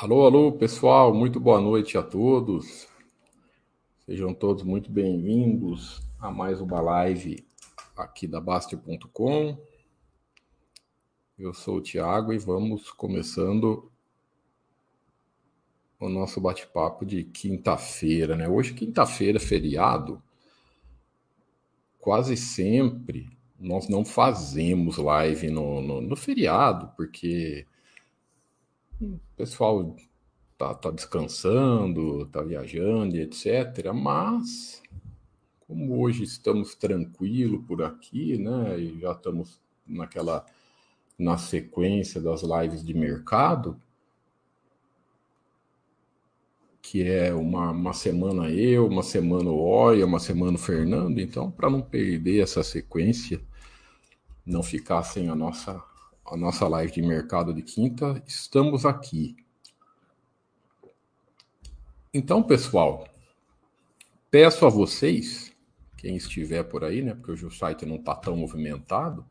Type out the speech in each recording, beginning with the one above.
Alô, alô, pessoal, muito boa noite a todos. Sejam todos muito bem-vindos a mais uma live aqui da Baster.com. Eu sou o Thiago e vamos começando o nosso bate-papo de quinta-feira, né? Hoje, quinta-feira, feriado, quase sempre nós não fazemos live no, no, no feriado, porque o pessoal tá, tá descansando, tá viajando, etc. Mas, como hoje estamos tranquilo por aqui, né? E já estamos naquela na sequência das lives de mercado, que é uma, uma semana eu, uma semana o Oia, uma semana o Fernando. Então, para não perder essa sequência, não ficar sem a nossa a nossa live de mercado de quinta, estamos aqui. Então, pessoal, peço a vocês, quem estiver por aí, né, porque hoje o site não está tão movimentado,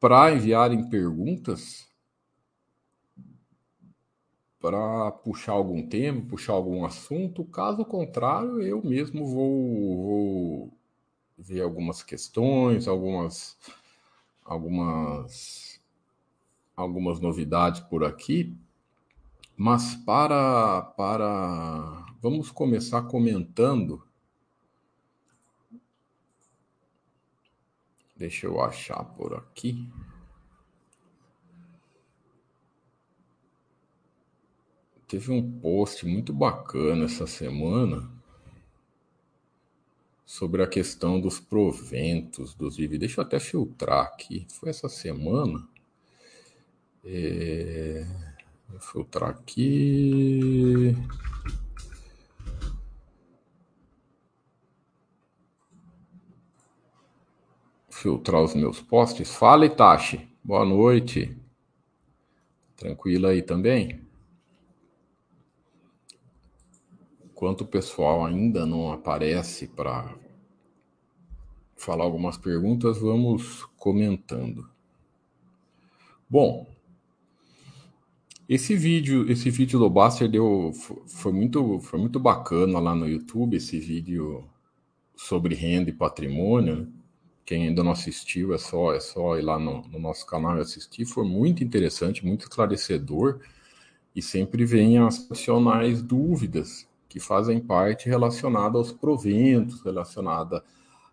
para enviarem perguntas, para puxar algum tema, puxar algum assunto. Caso contrário, eu mesmo vou, vou ver algumas questões, algumas algumas algumas novidades por aqui, mas para para vamos começar comentando. Deixa eu achar por aqui. Teve um post muito bacana essa semana sobre a questão dos proventos dos dividendos. Deixa eu até filtrar aqui. Foi essa semana. É... Vou filtrar aqui. Filtrar os meus posts. Fala, Itachi. Boa noite. Tranquilo aí também? Enquanto o pessoal ainda não aparece para falar algumas perguntas, vamos comentando. Bom, esse vídeo, esse vídeo do Baster deu foi muito foi muito bacana lá no YouTube, esse vídeo sobre renda e patrimônio. Quem ainda não assistiu, é só é só ir lá no, no nosso canal e assistir. Foi muito interessante, muito esclarecedor e sempre vem as tradicionais dúvidas que fazem parte relacionada aos proventos, relacionada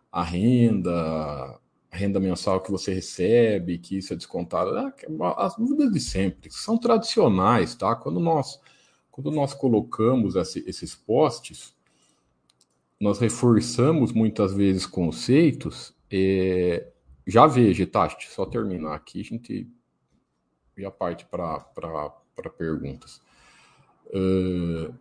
à renda, renda mensal que você recebe, que isso é descontado, é, as dúvidas de sempre, são tradicionais, tá? Quando nós, quando nós colocamos esse, esses postes, nós reforçamos muitas vezes conceitos, é, já veja, tá? Só terminar aqui, a gente já parte para perguntas. Uh,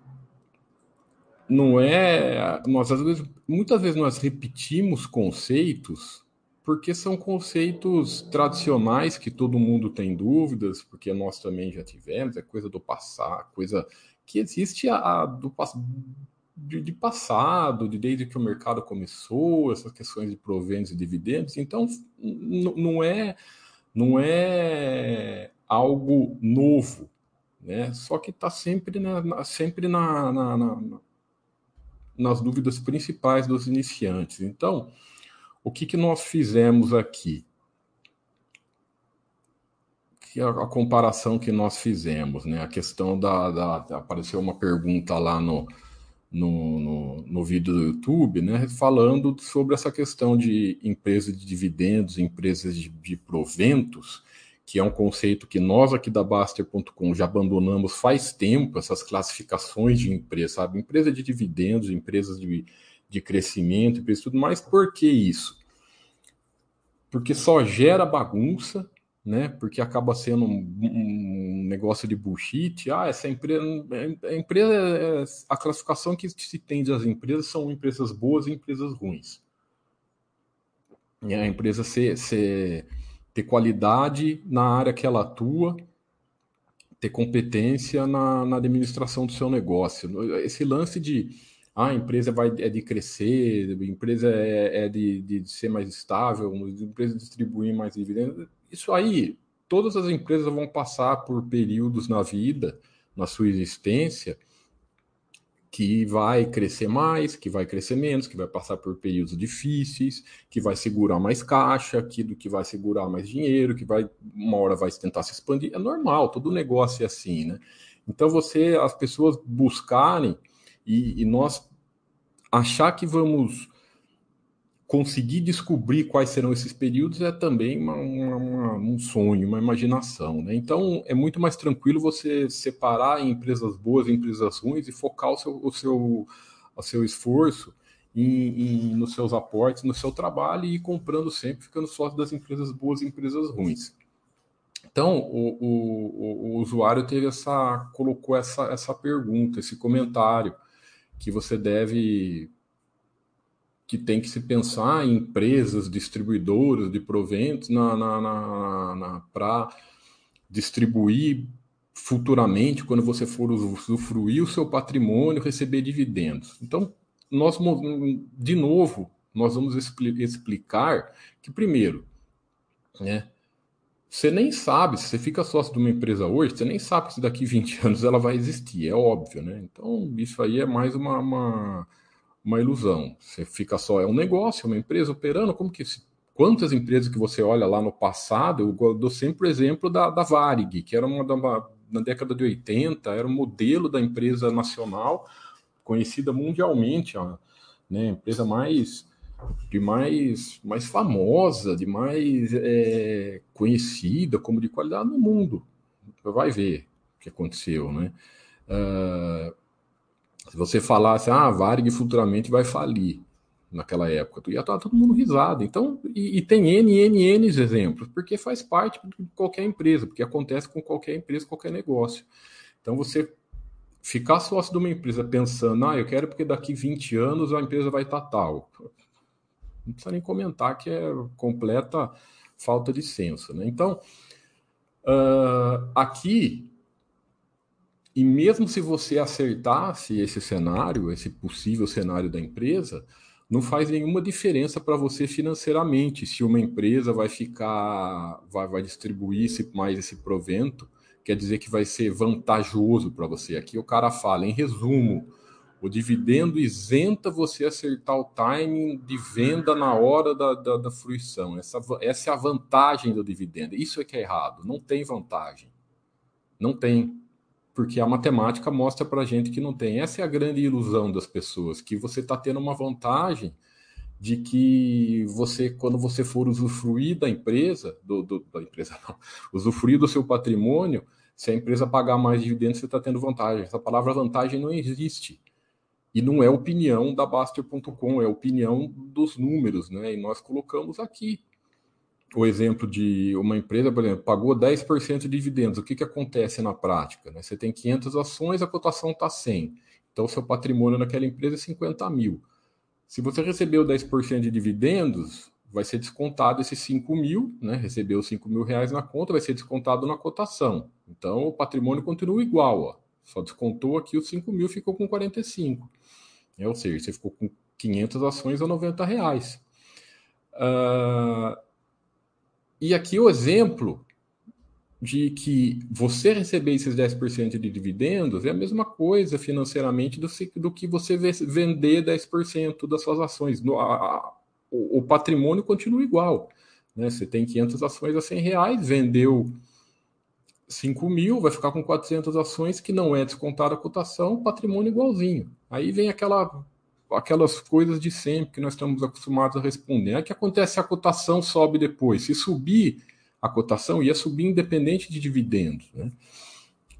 não é. Nós, às vezes, muitas vezes nós repetimos conceitos porque são conceitos tradicionais que todo mundo tem dúvidas, porque nós também já tivemos, é coisa do passado, coisa que existe a, a do de, de, passado, de desde que o mercado começou, essas questões de proventos e dividendos. Então, não é não é algo novo, né? Só que está sempre na, sempre na, na, na nas dúvidas principais dos iniciantes. Então, o que, que nós fizemos aqui? Que a, a, comparação que nós fizemos, né? A questão da, da apareceu uma pergunta lá no, no, no, no, vídeo do YouTube, né? Falando sobre essa questão de empresas de dividendos, empresas de, de proventos que é um conceito que nós aqui da Baster.com já abandonamos faz tempo, essas classificações de empresa, sabe? Empresa de dividendos, empresas de, de crescimento, empresa tudo mais. Por que isso? Porque só gera bagunça, né? Porque acaba sendo um, um negócio de bullshit. Ah, essa empresa, a empresa, a classificação que se tem das empresas são empresas boas e empresas ruins. E a empresa ser, ser ter qualidade na área que ela atua, ter competência na, na administração do seu negócio. Esse lance de ah, a empresa vai, é de crescer, a empresa é, é de, de, ser mais estável, a empresa distribuir mais dividendos, isso aí todas as empresas vão passar por períodos na vida, na sua existência, que vai crescer mais, que vai crescer menos, que vai passar por períodos difíceis, que vai segurar mais caixa, que do que vai segurar mais dinheiro, que vai uma hora vai tentar se expandir. É normal, todo negócio é assim, né? Então você, as pessoas buscarem e, e nós achar que vamos conseguir descobrir quais serão esses períodos é também uma, uma, um sonho, uma imaginação. Né? Então, é muito mais tranquilo você separar em empresas boas e empresas ruins e focar o seu, o seu, o seu esforço em, em, nos seus aportes, no seu trabalho e ir comprando sempre, ficando sócio das empresas boas e empresas ruins. Então, o, o, o usuário teve essa, colocou essa, essa pergunta, esse comentário, que você deve que tem que se pensar em empresas distribuidoras de proventos na, na, na, na para distribuir futuramente, quando você for usufruir o seu patrimônio, receber dividendos. Então, nós, de novo, nós vamos explicar que, primeiro, né, você nem sabe, se você fica sócio de uma empresa hoje, você nem sabe se daqui 20 anos ela vai existir, é óbvio, né? Então, isso aí é mais uma, uma uma ilusão. Você fica só, é um negócio, é uma empresa operando, como que quantas empresas que você olha lá no passado, eu dou sempre o exemplo da, da Varig, que era uma, uma na década de 80, era um modelo da empresa nacional, conhecida mundialmente, a né, empresa mais de mais, mais famosa, de mais é, conhecida, como de qualidade no mundo. Vai ver o que aconteceu, né? Uh, se você falasse, ah, a Varig futuramente vai falir naquela época, tu ia estar todo mundo risado. Então, e, e, tem N, N, N exemplos, porque faz parte de qualquer empresa, porque acontece com qualquer empresa, qualquer negócio. Então, você ficar sócio de uma empresa pensando, ah, eu quero porque daqui 20 anos a empresa vai estar tal. Não precisa nem comentar que é completa falta de senso. Né? Então, uh, aqui e mesmo se você acertasse esse cenário, esse possível cenário da empresa, não faz nenhuma diferença para você financeiramente se uma empresa vai ficar, vai, vai distribuir esse, mais esse provento, quer dizer que vai ser vantajoso para você. Aqui o cara fala, em resumo, o dividendo isenta você acertar o timing de venda na hora da, da, da fruição. Essa, essa é a vantagem do dividendo. Isso é que é errado. Não tem vantagem. Não tem porque a matemática mostra para gente que não tem. Essa é a grande ilusão das pessoas, que você está tendo uma vantagem de que você, quando você for usufruir da empresa, do, do, da empresa não, usufruir do seu patrimônio, se a empresa pagar mais dividendos, você está tendo vantagem. Essa palavra vantagem não existe. E não é opinião da Baster.com, é opinião dos números, né? E nós colocamos aqui o exemplo de uma empresa, por exemplo, pagou 10% de dividendos. O que, que acontece na prática? Né? Você tem 500 ações, a cotação está 100. Então, o seu patrimônio naquela empresa é 50 mil. Se você recebeu 10% de dividendos, vai ser descontado esses 5 mil, né? recebeu 5 mil reais na conta, vai ser descontado na cotação. Então, o patrimônio continua igual. Ó. Só descontou aqui os 5 mil, ficou com 45. É, ou seja, você ficou com 500 ações a 90 reais. Uh, e aqui o exemplo de que você receber esses 10% de dividendos é a mesma coisa financeiramente do, do que você vender 10% das suas ações. No, a, o, o, patrimônio continua igual. Né? Você tem 500 ações a 100 reais, vendeu 5 mil, vai ficar com 400 ações que não é descontada a cotação, patrimônio igualzinho. Aí vem aquela aquelas coisas de sempre que nós estamos acostumados a responder. O que acontece a cotação sobe depois? Se subir a cotação, ia subir independente de dividendos. Né?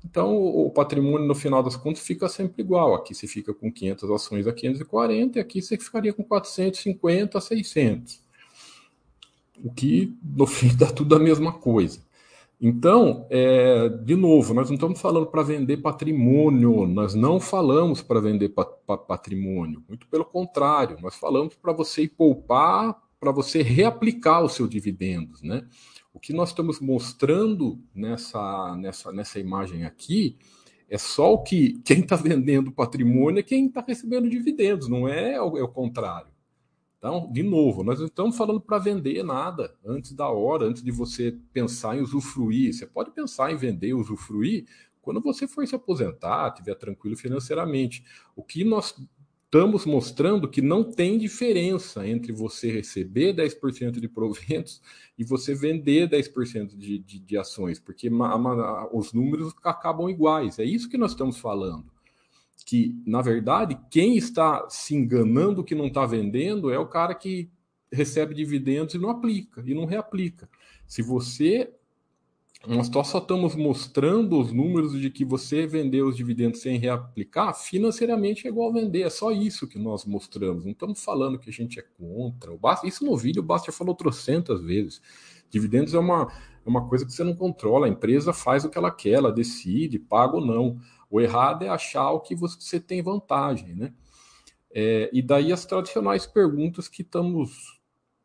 Então, o patrimônio, no final das contas, fica sempre igual. Aqui você fica com 500 ações a 540 e aqui você ficaria com 450 a 600. O que, no fim, dá tudo a mesma coisa. Então, é, de novo, nós não estamos falando para vender patrimônio, nós não falamos para vender pa pa patrimônio, muito pelo contrário, nós falamos para você poupar, para você reaplicar os seus dividendos, né? O que nós estamos mostrando nessa, nessa, nessa imagem aqui é só o que quem está vendendo patrimônio é quem está recebendo dividendos, não é o, é o contrário. Então, de novo, nós não estamos falando para vender nada antes da hora, antes de você pensar em usufruir. Você pode pensar em vender, usufruir, quando você for se aposentar, estiver tranquilo financeiramente. O que nós estamos mostrando que não tem diferença entre você receber 10% de proventos e você vender 10% de, de, de ações, porque os números acabam iguais. É isso que nós estamos falando que, na verdade, quem está se enganando que não está vendendo é o cara que recebe dividendos e não aplica, e não reaplica. Se você. Nós só estamos mostrando os números de que você vendeu os dividendos sem reaplicar, financeiramente é igual vender. É só isso que nós mostramos. Não estamos falando que a gente é contra. Isso no vídeo o falou trocentas vezes. Dividendos é uma, é uma coisa que você não controla. A empresa faz o que ela quer, ela decide, paga ou não. O errado é achar o que você tem vantagem, né? É, e daí as tradicionais perguntas que estamos,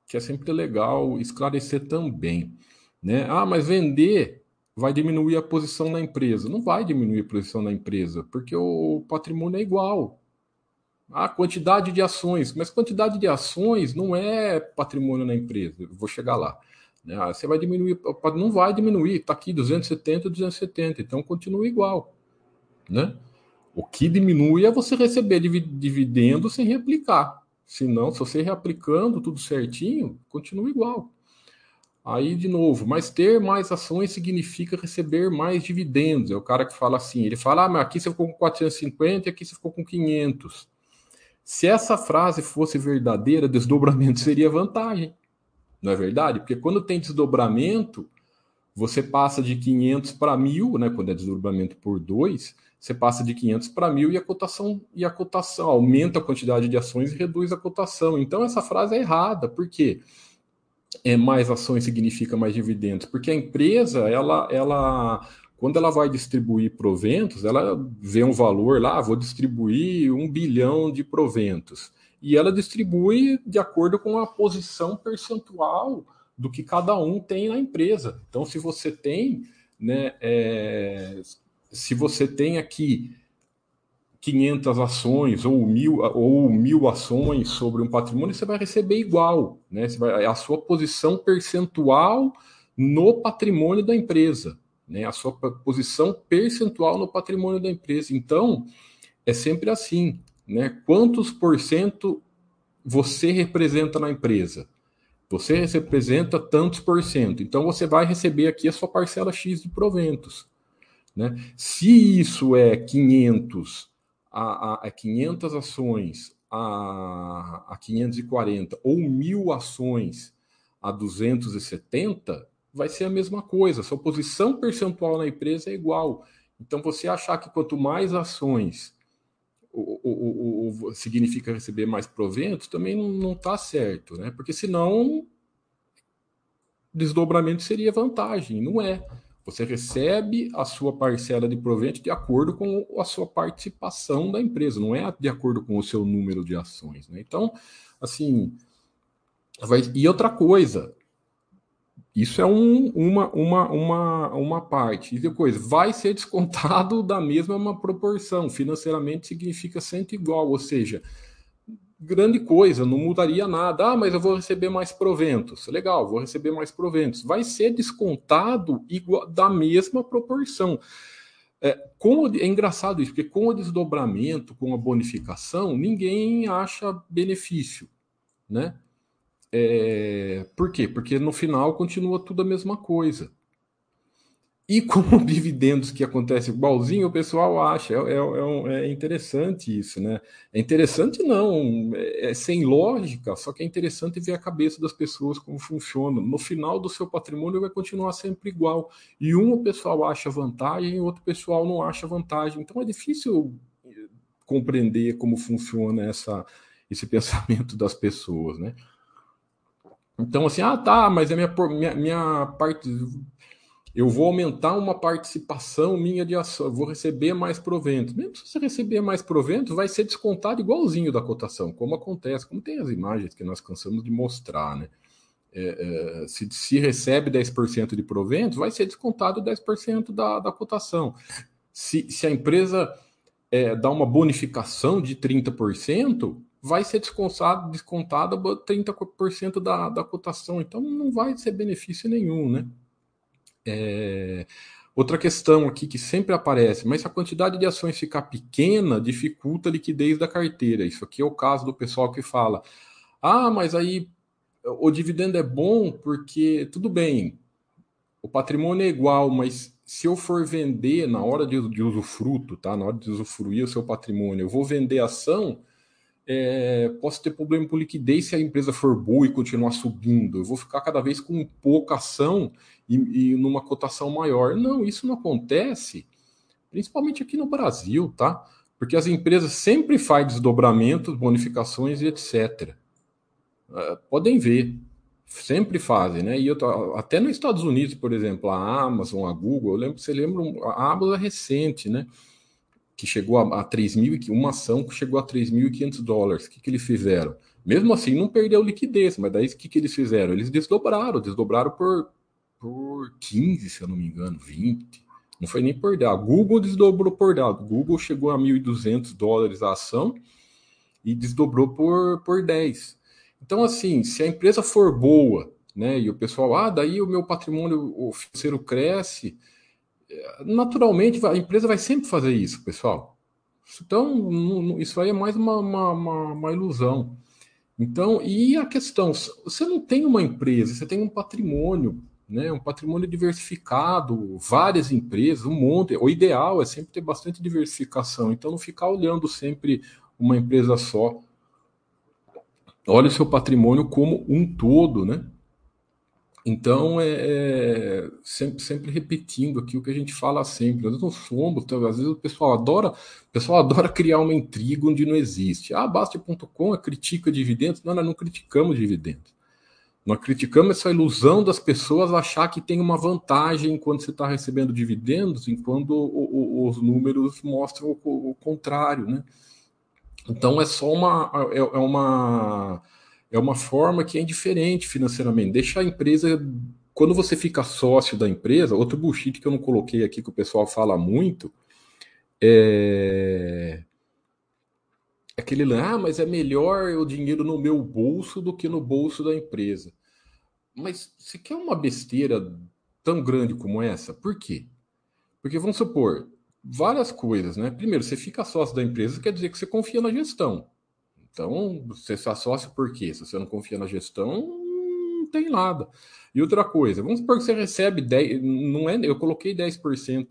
que é sempre legal esclarecer também, né? Ah, mas vender vai diminuir a posição da empresa? Não vai diminuir a posição da empresa, porque o patrimônio é igual. A quantidade de ações, mas quantidade de ações não é patrimônio na empresa. Eu vou chegar lá. Né? Ah, você vai diminuir, não vai diminuir. Está aqui 270, 270, então continua igual. Né? O que diminui é você receber dividendo sem reaplicar. Senão, se você reaplicando tudo certinho, continua igual. Aí, de novo, mas ter mais ações significa receber mais dividendos. É o cara que fala assim: ele fala, ah, mas aqui você ficou com 450 e aqui você ficou com 500. Se essa frase fosse verdadeira, desdobramento seria vantagem. Não é verdade? Porque quando tem desdobramento, você passa de 500 para 1000, né, quando é desdobramento por 2, você passa de 500 para 1.000 e a cotação e a cotação aumenta a quantidade de ações e reduz a cotação. Então essa frase é errada. Por quê? É mais ações significa mais dividendos, porque a empresa, ela ela quando ela vai distribuir proventos, ela vê um valor lá, ah, vou distribuir um bilhão de proventos. E ela distribui de acordo com a posição percentual do que cada um tem na empresa. Então, se você tem né, é, se você tem aqui 500 ações ou mil, ou mil ações sobre um patrimônio, você vai receber igual. Né? Você vai, é a sua posição percentual no patrimônio da empresa. Né? A sua posição percentual no patrimônio da empresa. Então, é sempre assim. Né? Quantos por cento você representa na empresa? Você representa tantos por cento. Então, você vai receber aqui a sua parcela X de proventos. Né? Se isso é 500 a, a, a 500 ações a, a 540 ou mil ações a 270, vai ser a mesma coisa. Sua posição percentual na empresa é igual. Então, você achar que quanto mais ações o, o, o, significa receber mais proventos, também não está certo, né? Porque senão desdobramento seria vantagem, não é. Você recebe a sua parcela de provento de acordo com a sua participação da empresa, não é de acordo com o seu número de ações. Né? Então, assim. Vai... E outra coisa, isso é um, uma, uma, uma, uma parte. E depois, vai ser descontado da mesma proporção. Financeiramente significa sempre igual, ou seja, grande coisa, não mudaria nada. Ah, mas eu vou receber mais proventos. Legal, vou receber mais proventos. Vai ser descontado igual, da mesma proporção. É, com é engraçado isso, porque com o desdobramento, com a bonificação, ninguém acha benefício, né? É, por quê? Porque no final continua tudo a mesma coisa. E como dividendos que acontece igualzinho, o pessoal acha. É, é, é, interessante isso, né? É interessante não, é, é, sem lógica, só que é interessante ver a cabeça das pessoas como funciona. No final do seu patrimônio vai continuar sempre igual. E um o pessoal acha vantagem, e outro pessoal não acha vantagem. Então é difícil compreender como funciona essa, esse pensamento das pessoas, né? Então, assim, ah, tá, mas a minha, minha, minha parte eu vou aumentar uma participação minha de ação, vou receber mais proventos. Mesmo se você receber mais proventos, vai ser descontado igualzinho da cotação, como acontece, como tem as imagens que nós cansamos de mostrar, né? É, é, se, se, recebe 10% de proventos, vai ser descontado 10% da, da cotação. Se, se a empresa é, dá uma bonificação de 30%, vai ser descontado, descontada 30% da, da cotação, então não vai ser benefício nenhum, né? É... Outra questão aqui que sempre aparece, mas se a quantidade de ações ficar pequena, dificulta a liquidez da carteira. Isso aqui é o caso do pessoal que fala: ah, mas aí o dividendo é bom porque tudo bem, o patrimônio é igual, mas se eu for vender na hora de, de usufruto, tá? Na hora de usufruir o seu patrimônio, eu vou vender ação, é, posso ter problema com liquidez se a empresa for boa e continuar subindo. Eu vou ficar cada vez com pouca ação e, e numa cotação maior. Não, isso não acontece, principalmente aqui no Brasil, tá? Porque as empresas sempre fazem desdobramentos, bonificações e etc. É, podem ver, sempre fazem, né? E eu tô, até nos Estados Unidos, por exemplo, a Amazon, a Google, eu lembro, você lembra, a Amazon é recente, né? Que chegou a, a 3 mil, uma ação que chegou a 3.500 dólares. O que, que eles fizeram? Mesmo assim, não perdeu liquidez, mas daí o que, que eles fizeram? Eles desdobraram, desdobraram por, por 15, se eu não me engano, 20. Não foi nem por dar. Google desdobrou por dar. Google chegou a 1.200 dólares a ação e desdobrou por, por 10. Então, assim, se a empresa for boa, né, e o pessoal, ah, daí o meu patrimônio financeiro cresce, naturalmente a empresa vai sempre fazer isso, pessoal. Então, isso aí é mais uma, uma, uma, uma ilusão. Então, e a questão, você não tem uma empresa, você tem um patrimônio, né, um patrimônio diversificado, várias empresas, um monte. O ideal é sempre ter bastante diversificação, então não ficar olhando sempre uma empresa só olha o seu patrimônio como um todo, né? Então, é, é, sempre, sempre repetindo aqui o que a gente fala sempre. Nós não somos, às vezes o pessoal adora, o pessoal adora criar uma intriga onde não existe. Ah, Basta.com critica dividendos. Não, nós não criticamos dividendos. Nós criticamos essa ilusão das pessoas achar que tem uma vantagem quando você está recebendo dividendos, enquanto o, o, os números mostram o, o contrário, né? Então é só uma é, é, uma é uma forma que é indiferente financeiramente. Deixa a empresa quando você fica sócio da empresa, outro bullshit que eu não coloquei aqui que o pessoal fala muito é aquele ah, mas é melhor o dinheiro no meu bolso do que no bolso da empresa. Mas você quer uma besteira tão grande como essa? Por quê? Porque vamos supor, várias coisas, né? Primeiro, você fica sócio da empresa, quer dizer que você confia na gestão. Então, você se sócio por quê? Se você não confia na gestão, não tem nada. E outra coisa, vamos supor que você recebe 10, não é, eu coloquei 10%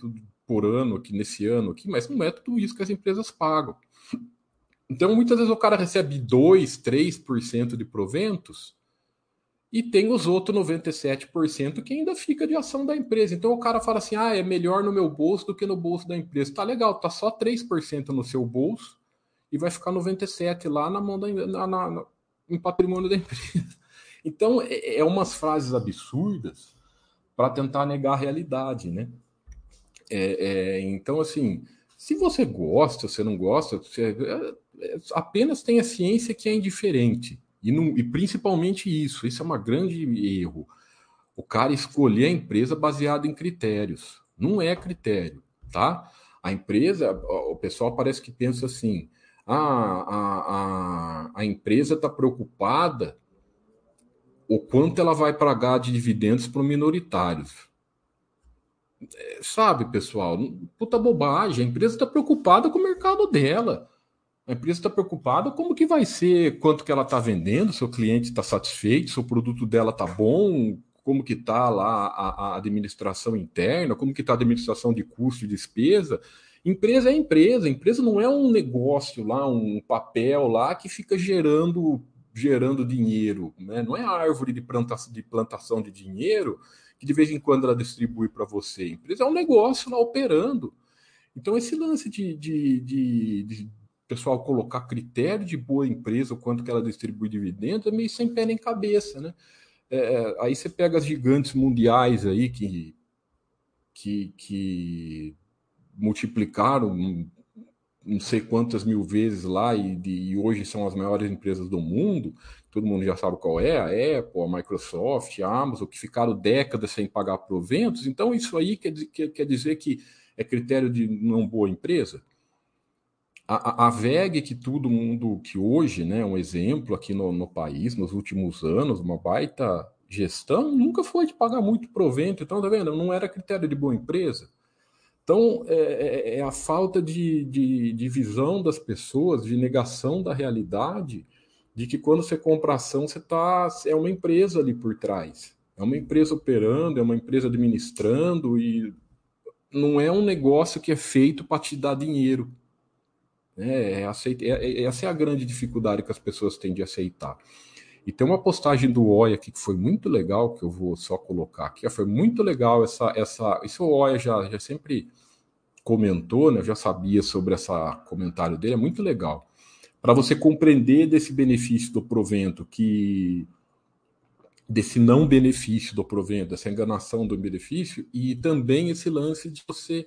por ano aqui nesse ano aqui, mas não é tudo isso que as empresas pagam. Então, muitas vezes o cara recebe 2, 3% de proventos, e tem os outros 97% que ainda fica de ação da empresa. Então o cara fala assim: ah, é melhor no meu bolso do que no bolso da empresa. Tá legal, tá só 3% no seu bolso e vai ficar 97% lá na mão da na, na, em patrimônio da empresa. Então é, é umas frases absurdas para tentar negar a realidade, né? É, é, então, assim, se você gosta, se não gosta, você, é, é, apenas tenha ciência que é indiferente. E, não, e principalmente isso, isso é um grande erro. O cara escolher a empresa baseado em critérios. Não é critério, tá? A empresa, o pessoal parece que pensa assim: a, a, a empresa está preocupada o quanto ela vai pagar de dividendos para os minoritários. É, sabe, pessoal, puta bobagem. A empresa está preocupada com o mercado dela. A empresa está preocupada como que vai ser, quanto que ela está vendendo, se o cliente está satisfeito, se o produto dela está bom, como que está lá a, a, administração interna, como que está a administração de custo e despesa. Empresa é empresa, empresa não é um negócio lá, um papel lá que fica gerando gerando dinheiro, né? não é árvore de, planta, de plantação de dinheiro que de vez em quando ela distribui para você. Empresa é um negócio lá operando. Então, esse lance de, de, de, de pessoal colocar critério de boa empresa, o quanto que ela distribui dividendos, é meio sem pé nem cabeça, né? É, é, aí você pega as gigantes mundiais aí que, que, que multiplicaram não sei quantas mil vezes lá e, e, hoje são as maiores empresas do mundo, todo mundo já sabe qual é, a Apple, a Microsoft, a Amazon, que ficaram décadas sem pagar proventos, então isso aí quer, quer, quer dizer que é critério de não boa empresa? a, a VEG, que todo mundo, que hoje né, é um exemplo aqui no, no país, nos últimos anos, uma baita gestão, nunca foi de pagar muito provento. Então, tá vendo? Não era critério de boa empresa. Então, é, é, é a falta de, de, de, visão das pessoas, de negação da realidade, de que quando você compra ação, você tá, é uma empresa ali por trás. É uma empresa operando, é uma empresa administrando, e não é um negócio que é feito para te dar dinheiro. É, é, aceita, é, é, essa é a grande dificuldade que as pessoas têm de aceitar. E tem uma postagem do Oia aqui que foi muito legal, que eu vou só colocar aqui. Foi muito legal essa. essa isso o Oia já, já sempre comentou, né? Eu já sabia sobre esse comentário dele, é muito legal. Para você compreender desse benefício do provento, que desse não benefício do provento, dessa enganação do benefício, e também esse lance de você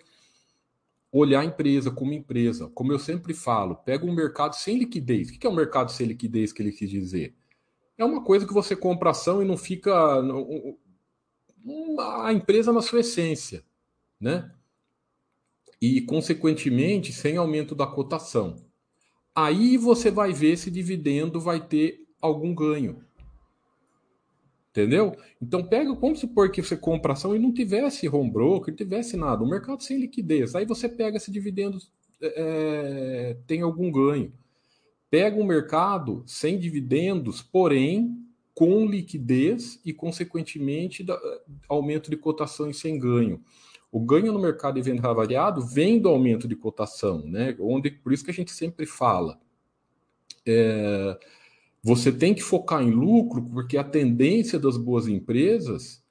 olhar a empresa como empresa. Como eu sempre falo, pega um mercado sem liquidez. O que é um mercado sem liquidez que ele quis dizer? É uma coisa que você compra ação e não fica a empresa na sua essência, né? E consequentemente sem aumento da cotação. Aí você vai ver se dividendo vai ter algum ganho. Entendeu? Então pega, vamos supor que você compra ação e não tivesse home broker, não tivesse nada, o mercado sem liquidez. Aí você pega esse dividendo, é, tem algum ganho. Pega um mercado sem dividendos, porém com liquidez e, consequentemente, da, aumento de cotação e sem ganho. O ganho no mercado de venda variado vem do aumento de cotação, né? Onde, por isso que a gente sempre fala. É, você tem que focar em lucro, porque a tendência das boas empresas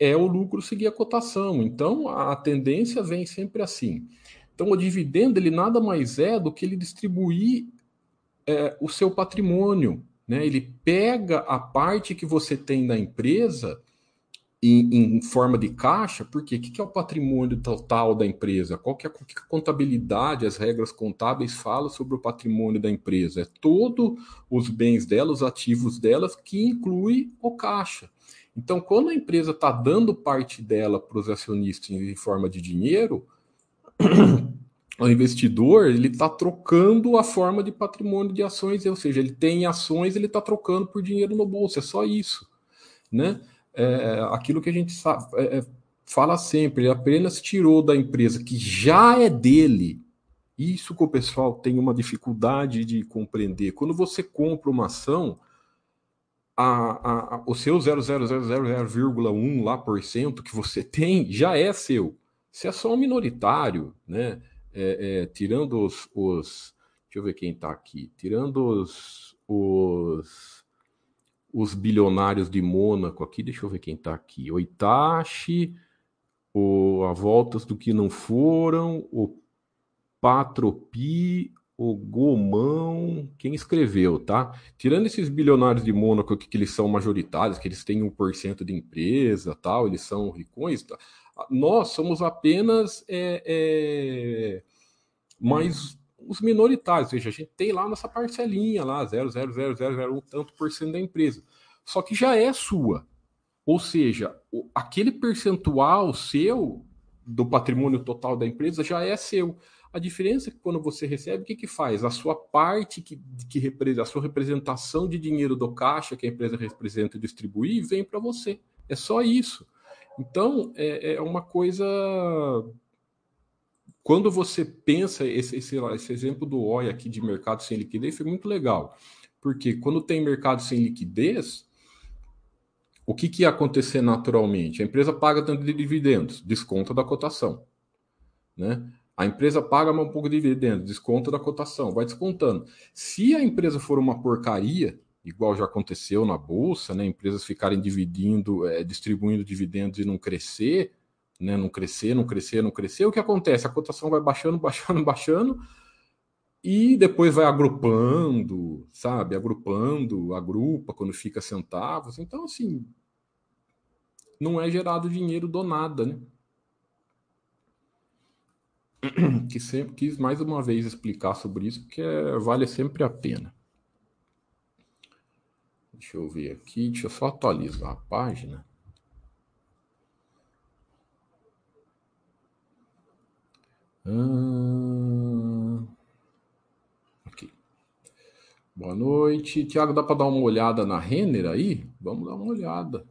é o lucro seguir a cotação. Então, a tendência vem sempre assim. Então, o dividendo ele nada mais é do que ele distribuir é, o seu patrimônio. Né? Ele pega a parte que você tem da empresa em, em, forma de caixa, porque o que, que é o patrimônio total da empresa? Qual que é, que a contabilidade, as regras contábeis falam sobre o patrimônio da empresa? É todos os bens dela, os ativos delas, que inclui o caixa. Então, quando a empresa está dando parte dela para os acionistas em forma de dinheiro, o investidor ele está trocando a forma de patrimônio de ações, ou seja, ele tem ações, ele está trocando por dinheiro no bolso, é só isso, né? é, aquilo que a gente sabe, é, é, fala sempre, ele apenas tirou da empresa que já é dele. Isso que o pessoal tem uma dificuldade de compreender. Quando você compra uma ação, a, a, a, o seu 0,0001 lá por cento que você tem já é seu. Você é só um minoritário, né? É, é, tirando os, os, Deixa eu ver quem está aqui. Tirando os, os os bilionários de Mônaco aqui, deixa eu ver quem está aqui. O Itachi, o A Voltas do Que Não Foram, o Patropi, o Gomão, quem escreveu, tá? Tirando esses bilionários de Mônaco que, que eles são majoritários, que eles têm 1% de empresa, tal, eles são ricões, tá? Nós somos apenas é, é, mais os minoritários, ou seja, a gente tem lá nossa parcelinha lá, 0,00001 tanto por cento da empresa. Só que já é sua. Ou seja, aquele percentual seu do patrimônio total da empresa já é seu. A diferença é que quando você recebe, o que, que faz? A sua parte que, que representa, a sua representação de dinheiro do caixa que a empresa representa e distribui, vem para você. É só isso. Então, é, é uma coisa quando você pensa, esse, esse, esse exemplo do OI aqui de mercado sem liquidez foi muito legal. Porque quando tem mercado sem liquidez, o que, que ia acontecer naturalmente? A empresa paga tanto de dividendos, desconta da cotação. Né? A empresa paga um pouco de dividendos, desconta da cotação, vai descontando. Se a empresa for uma porcaria, igual já aconteceu na bolsa, né? Empresas ficarem dividindo, é, distribuindo dividendos e não crescer, né, não crescer, não crescer, não crescer, o que acontece? A cotação vai baixando, baixando, baixando, e depois vai agrupando, sabe? Agrupando, agrupa quando fica centavos. Então, assim, não é gerado dinheiro do nada, né? Que sempre quis mais uma vez explicar sobre isso, porque é, vale sempre a pena. Deixa eu ver aqui, deixa eu só atualizar a página. Boa noite. Tiago, dá para dar uma olhada na Renner aí? Vamos dar uma olhada.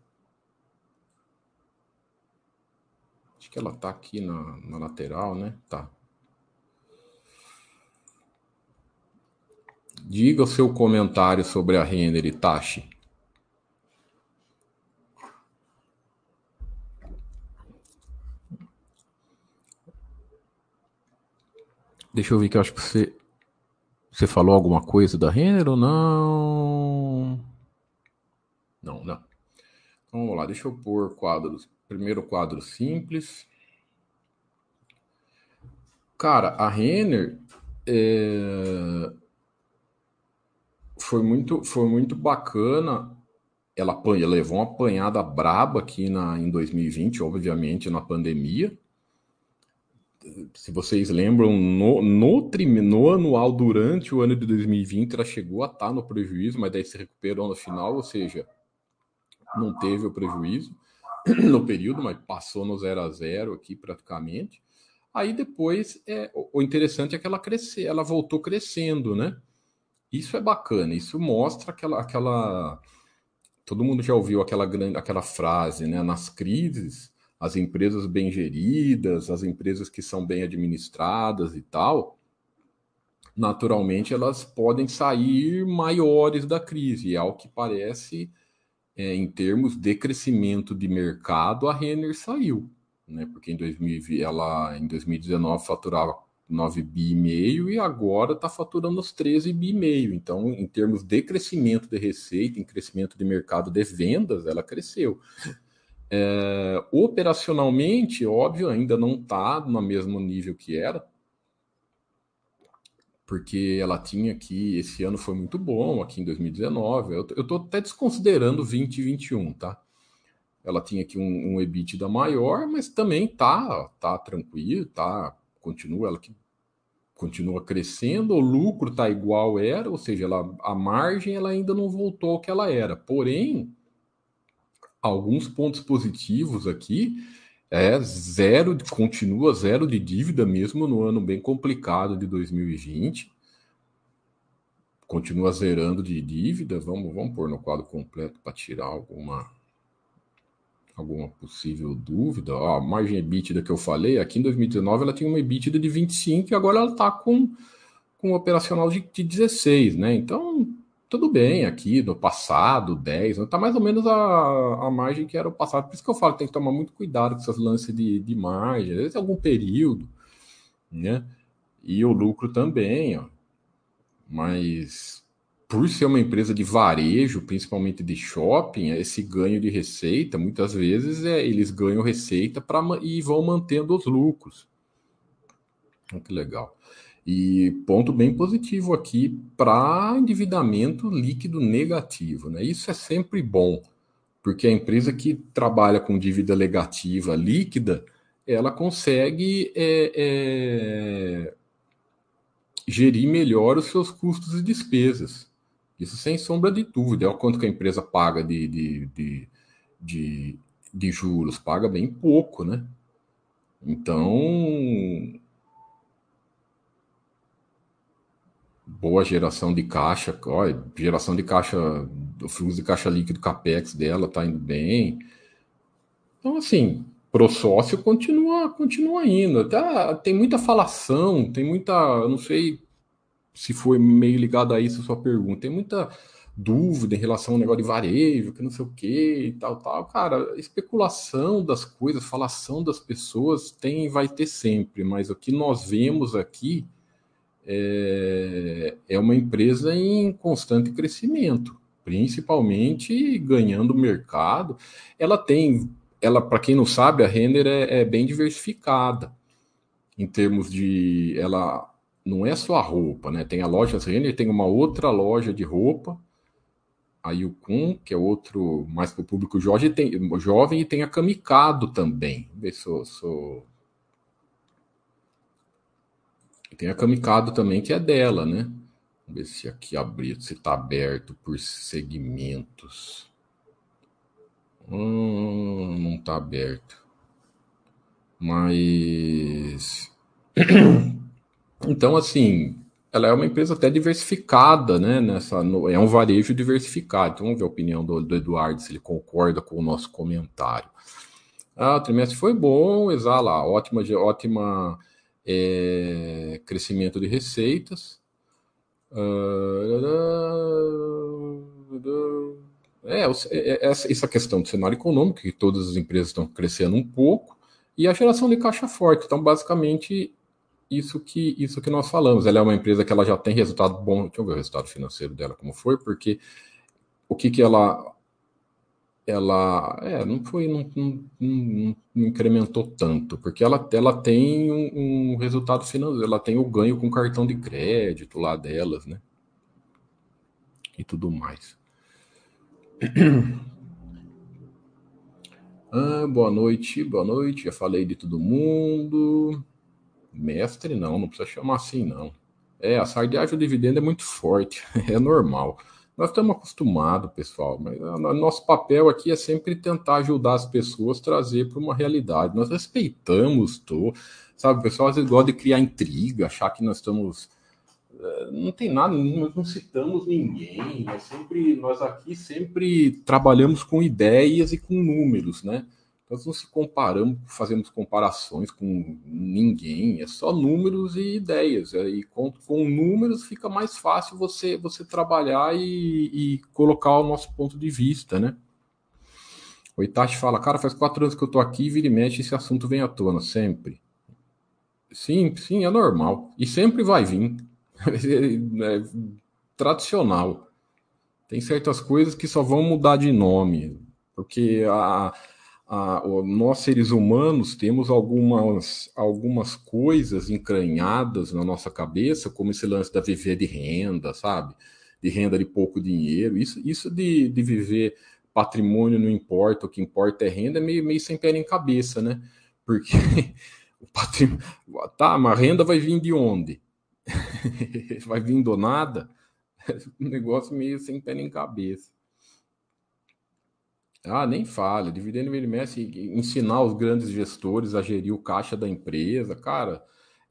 Acho que ela tá aqui na, na lateral, né? Tá. Diga o seu comentário sobre a Renner, Itachi. Deixa eu ver que eu acho que você. Você falou alguma coisa da Renner ou não? Não, não. Então vamos lá, deixa eu pôr quadros. Primeiro quadro simples. Cara, a Renner é... foi, muito, foi muito bacana. Ela, ela levou uma apanhada braba aqui na, em 2020, obviamente, na pandemia se vocês lembram, no, no, no, anual, durante o ano de 2020, ela chegou a estar no prejuízo, mas daí se recuperou no final, ou seja, não teve o prejuízo no período, mas passou no zero a zero aqui praticamente. Aí depois, é, o interessante é que ela cresceu, ela voltou crescendo, né? Isso é bacana, isso mostra aquela, aquela todo mundo já ouviu aquela grande, aquela frase, né? Nas crises, as empresas bem geridas, as empresas que são bem administradas e tal, naturalmente elas podem sair maiores da crise. E ao que parece, é, em termos de crescimento de mercado, a Renner saiu, né? Porque em, 2000, ela, em 2019 faturava 9 bi e meio e agora está faturando os 13 bi e meio. Então, em termos de crescimento de receita, em crescimento de mercado de vendas, ela cresceu. É, operacionalmente, óbvio, ainda não está no mesmo nível que era, porque ela tinha aqui, esse ano foi muito bom, aqui em 2019, eu estou até desconsiderando 2021, tá? Ela tinha aqui um, um EBITDA maior, mas também tá, tá tranquilo, tá, continua, ela que continua crescendo, o lucro tá igual era, ou seja, ela, a margem ela ainda não voltou ao que ela era, porém, alguns pontos positivos aqui. É zero, continua zero de dívida mesmo no ano bem complicado de 2020. Continua zerando de dívida. Vamos, vamos pôr no quadro completo para tirar alguma alguma possível dúvida. A margem EBITDA que eu falei, aqui em 2019 ela tinha uma EBITDA de 25 e agora ela está com, com um operacional de, de 16, né? Então tudo bem aqui no passado, 10, está mais ou menos a, a margem que era o passado. Por isso que eu falo tem que tomar muito cuidado com essas lances de, de margem, às vezes é algum período, né? E o lucro também, ó. Mas por ser uma empresa de varejo, principalmente de shopping, esse ganho de receita, muitas vezes é, eles ganham receita pra, e vão mantendo os lucros. Olha que legal. E ponto bem positivo aqui para endividamento líquido negativo. Né? Isso é sempre bom, porque a empresa que trabalha com dívida negativa líquida, ela consegue é, é, gerir melhor os seus custos e despesas. Isso sem sombra de dúvida. É o quanto que a empresa paga de, de, de, de, de juros. Paga bem pouco, né? Então, boa geração de caixa, geração de caixa, o fluxo de caixa líquido capex dela tá indo bem. Então, assim, pro sócio continua, continua indo. Tem muita falação, tem muita, eu não sei se foi meio ligado a isso a sua pergunta, tem muita dúvida em relação ao negócio de varejo, que não sei o que e tal, tal. Cara, especulação das coisas, falação das pessoas tem, vai ter sempre, mas o que nós vemos aqui é, é uma empresa em constante crescimento, principalmente ganhando mercado. Ela tem, ela para quem não sabe, a Renner é, é, bem diversificada em termos de, ela não é só a roupa, né? Tem a loja Renner, tem uma outra loja de roupa, a Yukon, que é outro mais para o público jovem, tem, jovem, e tem a Kamikado também. Se eu sou tem a Kamikado também, que é dela, né? Vamos ver se aqui abrir, se está aberto por segmentos. Hum, não está aberto. Mas. Então, assim, ela é uma empresa até diversificada, né? Nessa, é um varejo diversificado. Então, vamos ver a opinião do, do, Eduardo, se ele concorda com o nosso comentário. Ah, o trimestre foi bom, exala, ótima, ótima é, crescimento de receitas. É, é, essa questão do cenário econômico, que todas as empresas estão crescendo um pouco, e a geração de caixa forte. Então, basicamente, isso que isso que nós falamos. Ela é uma empresa que ela já tem resultado bom. Deixa eu ver o resultado financeiro dela como foi, porque o que que ela ela é, não foi não, não, não, incrementou tanto, porque ela, ela tem um, um, resultado financeiro, ela tem o ganho com cartão de crédito lá delas, né? E tudo mais. Ah, boa noite, boa noite. Já falei de todo mundo. Mestre, não, não precisa chamar assim, não. É, a sardiagem do dividendo é muito forte, é normal. Nós estamos acostumados, pessoal, mas nosso papel aqui é sempre tentar ajudar as pessoas a trazer para uma realidade. Nós respeitamos, tô, sabe? O pessoal às vezes gosta de criar intriga, achar que nós estamos. Eh, não tem nada, nós não citamos ninguém. Nós, sempre, nós aqui sempre trabalhamos com ideias e com números, né? Nós não se comparamos, fazemos comparações com ninguém, é só números e ideias. E com, com números fica mais fácil você, você trabalhar e, e colocar o nosso ponto de vista, né? O Itachi fala, cara, faz quatro anos que eu tô aqui vira e mexe, esse assunto vem à tona, sempre. Sim, sim, é normal. E sempre vai vir. é tradicional. Tem certas coisas que só vão mudar de nome. Porque a, a, nós seres humanos temos algumas, algumas coisas encranhadas na nossa cabeça, como esse lance da viver de renda, sabe? De renda de pouco dinheiro. Isso, isso de, de viver patrimônio não importa, o que importa é renda, é meio, meio sem pé em cabeça, né? Porque o patrimônio. Tá, mas a renda vai vir de onde? vai vir do nada? Um negócio meio sem pé nem cabeça. Ah, nem fale. Dividendo mestre ensinar os grandes gestores a gerir o caixa da empresa. Cara,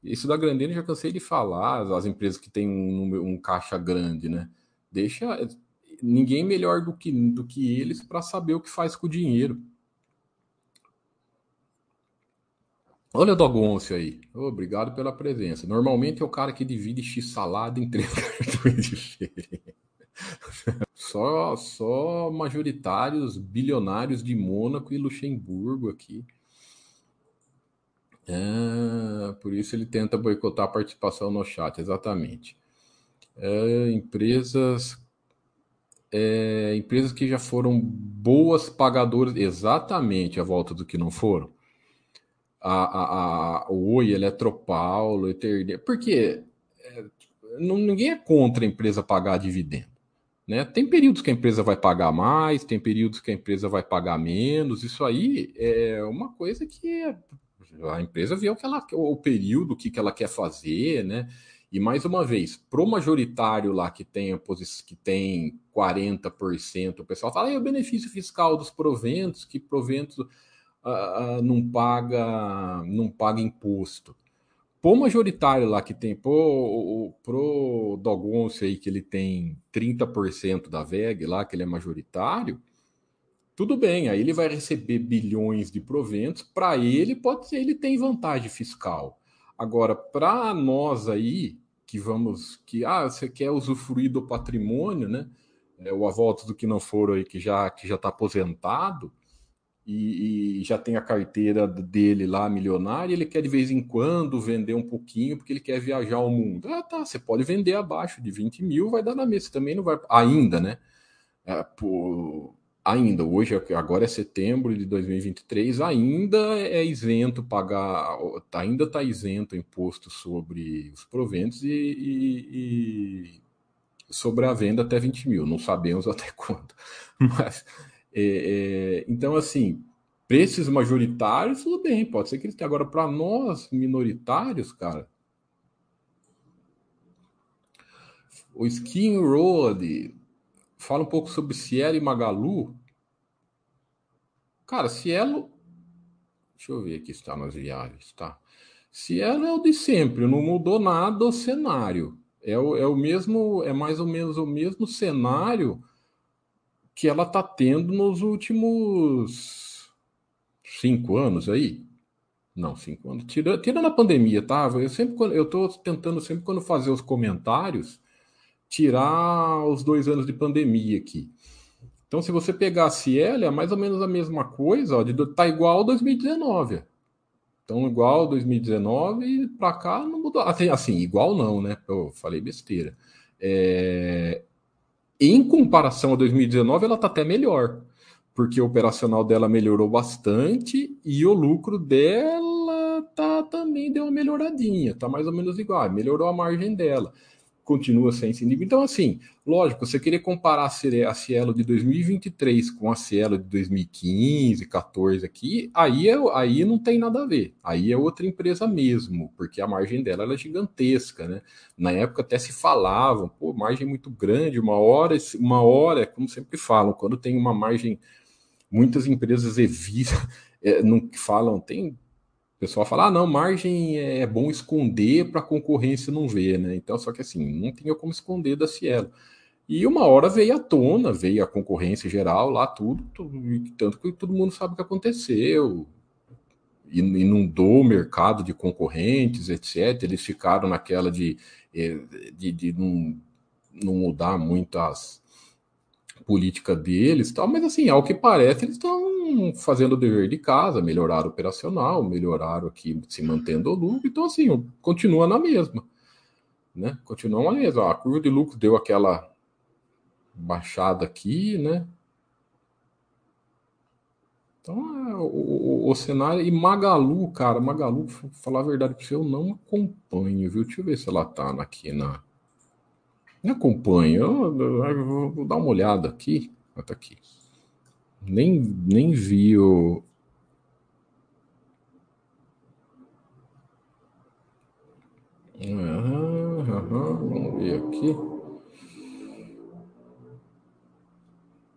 isso da Grandene já cansei de falar, as empresas que têm um, um caixa grande, né? Deixa ninguém melhor do que, do que eles para saber o que faz com o dinheiro. Olha o Dogoncio aí. obrigado pela presença. Normalmente é o cara que divide X salada em três cartões diferentes. Só, só majoritários bilionários de Mônaco e Luxemburgo aqui. É, por isso ele tenta boicotar a participação no chat, exatamente. É, empresas é, empresas que já foram boas pagadoras, exatamente a volta do que não foram. A, a, a, Oi, Eletropaulo, Eternê. Porque é, não, ninguém é contra a empresa pagar dividendo. Né? Tem períodos que a empresa vai pagar mais, tem períodos que a empresa vai pagar menos. Isso aí é uma coisa que a empresa vê o que ela o período, o que, que ela quer fazer, né? E mais uma vez, pro majoritário lá que tem que tem 40%, o pessoal fala, é o benefício fiscal dos proventos, que proventos uh, não paga não paga imposto pro majoritário lá que tem, pro, pro Dogonce aí que ele tem 30% da VEG lá, que ele é majoritário, tudo bem, aí ele vai receber bilhões de proventos, para ele pode ser, ele tem vantagem fiscal. Agora, para nós aí, que vamos, que, ah, você quer usufruir do patrimônio, né, é, o avolto do que não for aí, que já que já está aposentado, e, e, já tem a carteira dele lá milionária, ele quer de vez em quando vender um pouquinho porque ele quer viajar ao mundo. Ah, tá, você pode vender abaixo de 20 mil, vai dar na mesa. Também não vai. Ainda, né? É, por... Ainda, hoje, agora é setembro de 2023, ainda é isento pagar, ainda está isento imposto sobre os proventos e, e, e sobre a venda até 20 mil. Não sabemos até quando. Mas é, é, então, assim, preços majoritários, tudo bem, pode ser que eles tenham. Agora, para nós, minoritários, cara, o Skin Road fala um pouco sobre Cielo e Magalu. Cara, Cielo. Deixa eu ver aqui está nas viagens, tá? Cielo é o de sempre, não mudou nada o cenário. É o, é o mesmo, é mais ou menos o mesmo cenário que ela está tendo nos últimos cinco anos aí. Não, cinco anos. Tirando, tirando a pandemia, tá? Eu sempre eu estou tentando sempre quando fazer os comentários tirar os dois anos de pandemia aqui. Então, se você pegar a Cielo, é mais ou menos a mesma coisa, ó, de, tá igual 2019. Então, igual 2019 para cá não mudou. Assim, assim, igual não, né? Eu falei besteira. É... Em comparação a 2019, ela está até melhor, porque o operacional dela melhorou bastante e o lucro dela tá também deu uma melhoradinha, tá mais ou menos igual, melhorou a margem dela continua sem esse nível. Então, assim, lógico, você querer comparar a Cielo de 2023 com a Cielo de 2015, 14 aqui, aí, é, aí não tem nada a ver. Aí é outra empresa mesmo, porque a margem dela é gigantesca, né? Na época até se falavam, pô, margem muito grande, uma hora, uma hora, como sempre falam, quando tem uma margem, muitas empresas evitam, é, não falam, tem o pessoal fala, ah, não, margem é bom esconder para a concorrência não ver, né? Então, só que assim, não tinha como esconder da Cielo. E uma hora veio à tona, veio a concorrência geral lá, tudo, tudo tanto que todo mundo sabe o que aconteceu. Inundou o mercado de concorrentes, etc. Eles ficaram naquela de, eh, de, de não, não mudar muito as, política deles, tal, mas assim, ao que parece, eles estão fazendo o dever de casa, melhoraram o operacional, melhoraram aqui, se mantendo o lucro, então assim, continua na mesma, né? Continua na mesma. A curva de lucro deu aquela baixada aqui, né? Então, é, o, o, cenário. E Magalu, cara, Magalu, falar a verdade para você, eu não acompanho, viu? Deixa eu ver se ela tá aqui na. Me acompanha. Eu, eu, vou dar uma olhada aqui. Tá aqui. Nem, nem vi o. Uhum, uhum, vamos ver aqui.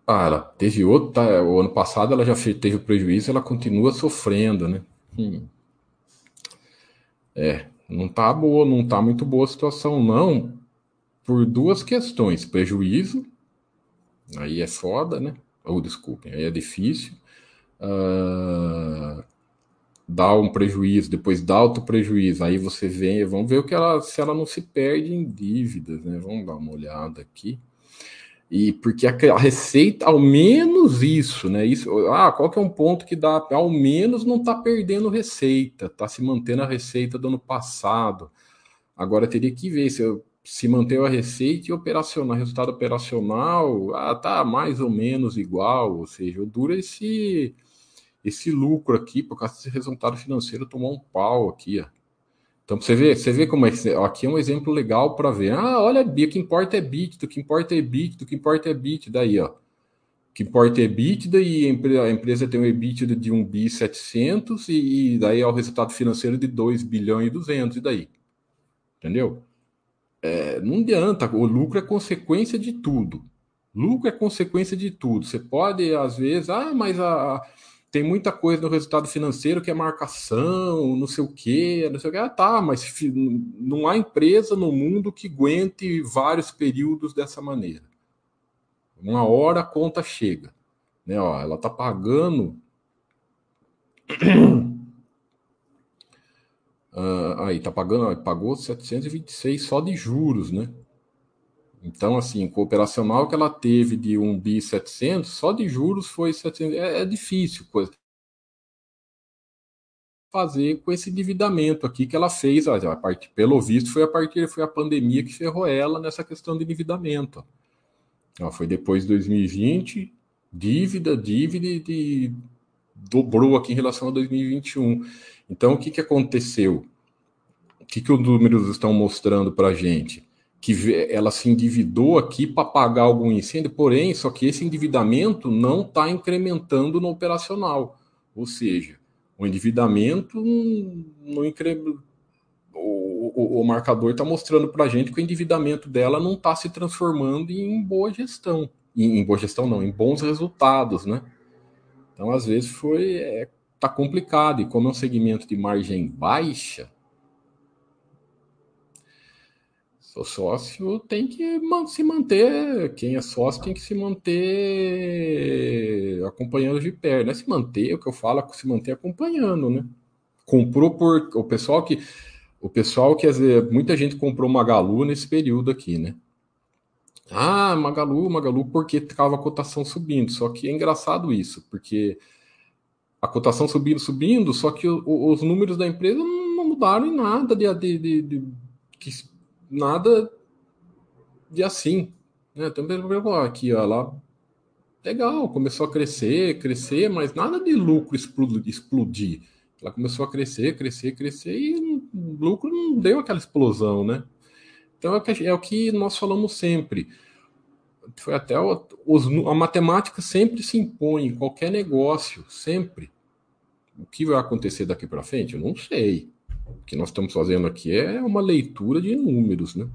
Ah, ela teve outro. Tá, o ano passado ela já teve prejuízo, ela continua sofrendo, né? Hum. É, não tá boa, não tá muito boa a situação, não por duas questões: prejuízo, aí é foda, né? Ou desculpem, aí é difícil. Uh, dá um prejuízo, depois dá outro prejuízo, aí você vem, vamos ver o que ela, se ela não se perde em dívidas, né? Vamos dar uma olhada aqui. E porque a, receita, ao menos isso, né? Isso, ah, qual que é um ponto que dá? Ao menos não está perdendo receita, está se mantendo a receita do ano passado. Agora teria que ver se eu se manteve a receita e operacional, resultado operacional, ah, tá mais ou menos igual, ou seja, dura esse esse lucro aqui, por causa desse resultado financeiro, tomou um pau aqui, ó. Então, você vê, você vê como é que. Aqui é um exemplo legal para ver. Ah, olha, o que importa é bit, o que importa é bit, o que importa é bit. Daí, ó. O que importa é EBITDA e a empresa tem um EBITDA de 1 bi 700 e, e daí é o resultado financeiro de 2 bilhões e 200 e daí. Entendeu? É, não adianta, o lucro é consequência de tudo. Lucro é consequência de tudo. Você pode, às vezes, ah, mas a, tem muita coisa no resultado financeiro que é marcação, não sei o quê, não sei o quê. Ah, tá, mas não há empresa no mundo que aguente vários períodos dessa maneira. Uma hora a conta chega. Né? Ó, ela está pagando Uh, aí, tá pagando, pagou 726 só de juros, né? Então, assim, o operacional que ela teve de 1 bi 700, só de juros foi 700. É, é difícil coisa fazer com esse endividamento aqui que ela fez, ó, a parte, pelo visto foi a partir foi a pandemia que ferrou ela nessa questão de endividamento. Ó, foi depois de 2020, dívida, dívida e dobrou aqui em relação a 2021. Então, o que, que aconteceu? O que, que os números estão mostrando para a gente? Que ela se endividou aqui para pagar algum incêndio, porém, só que esse endividamento não está incrementando no operacional. Ou seja, o endividamento não incrementa. O, o, o, marcador está mostrando para a gente que o endividamento dela não está se transformando em boa gestão. Em, em, boa gestão, não, em bons resultados, né? Então, às vezes, foi. É, tá complicado. E como é um segmento de margem baixa, O sócio tem que se manter, quem é sócio tem que se manter acompanhando de perto, não é se manter, o que eu falo é se manter acompanhando, né? Comprou por o pessoal que o pessoal dizer, muita gente comprou Magalu nesse período aqui, né? Ah, Magalu, Magalu, porque estava a cotação subindo. Só que é engraçado isso, porque a cotação subindo, subindo, só que o, os números da empresa não mudaram em nada de, de, de, de nada de assim. Né? Também aqui, ó, lá legal, começou a crescer, crescer, mas nada de lucro explodir. Ela começou a crescer, crescer, crescer e o lucro não deu aquela explosão, né? Então é o que, é o que nós falamos sempre. Foi até o, os, a matemática sempre se impõe em qualquer negócio, sempre. O que vai acontecer daqui para frente, eu não sei. O que nós estamos fazendo aqui é uma leitura de números, né?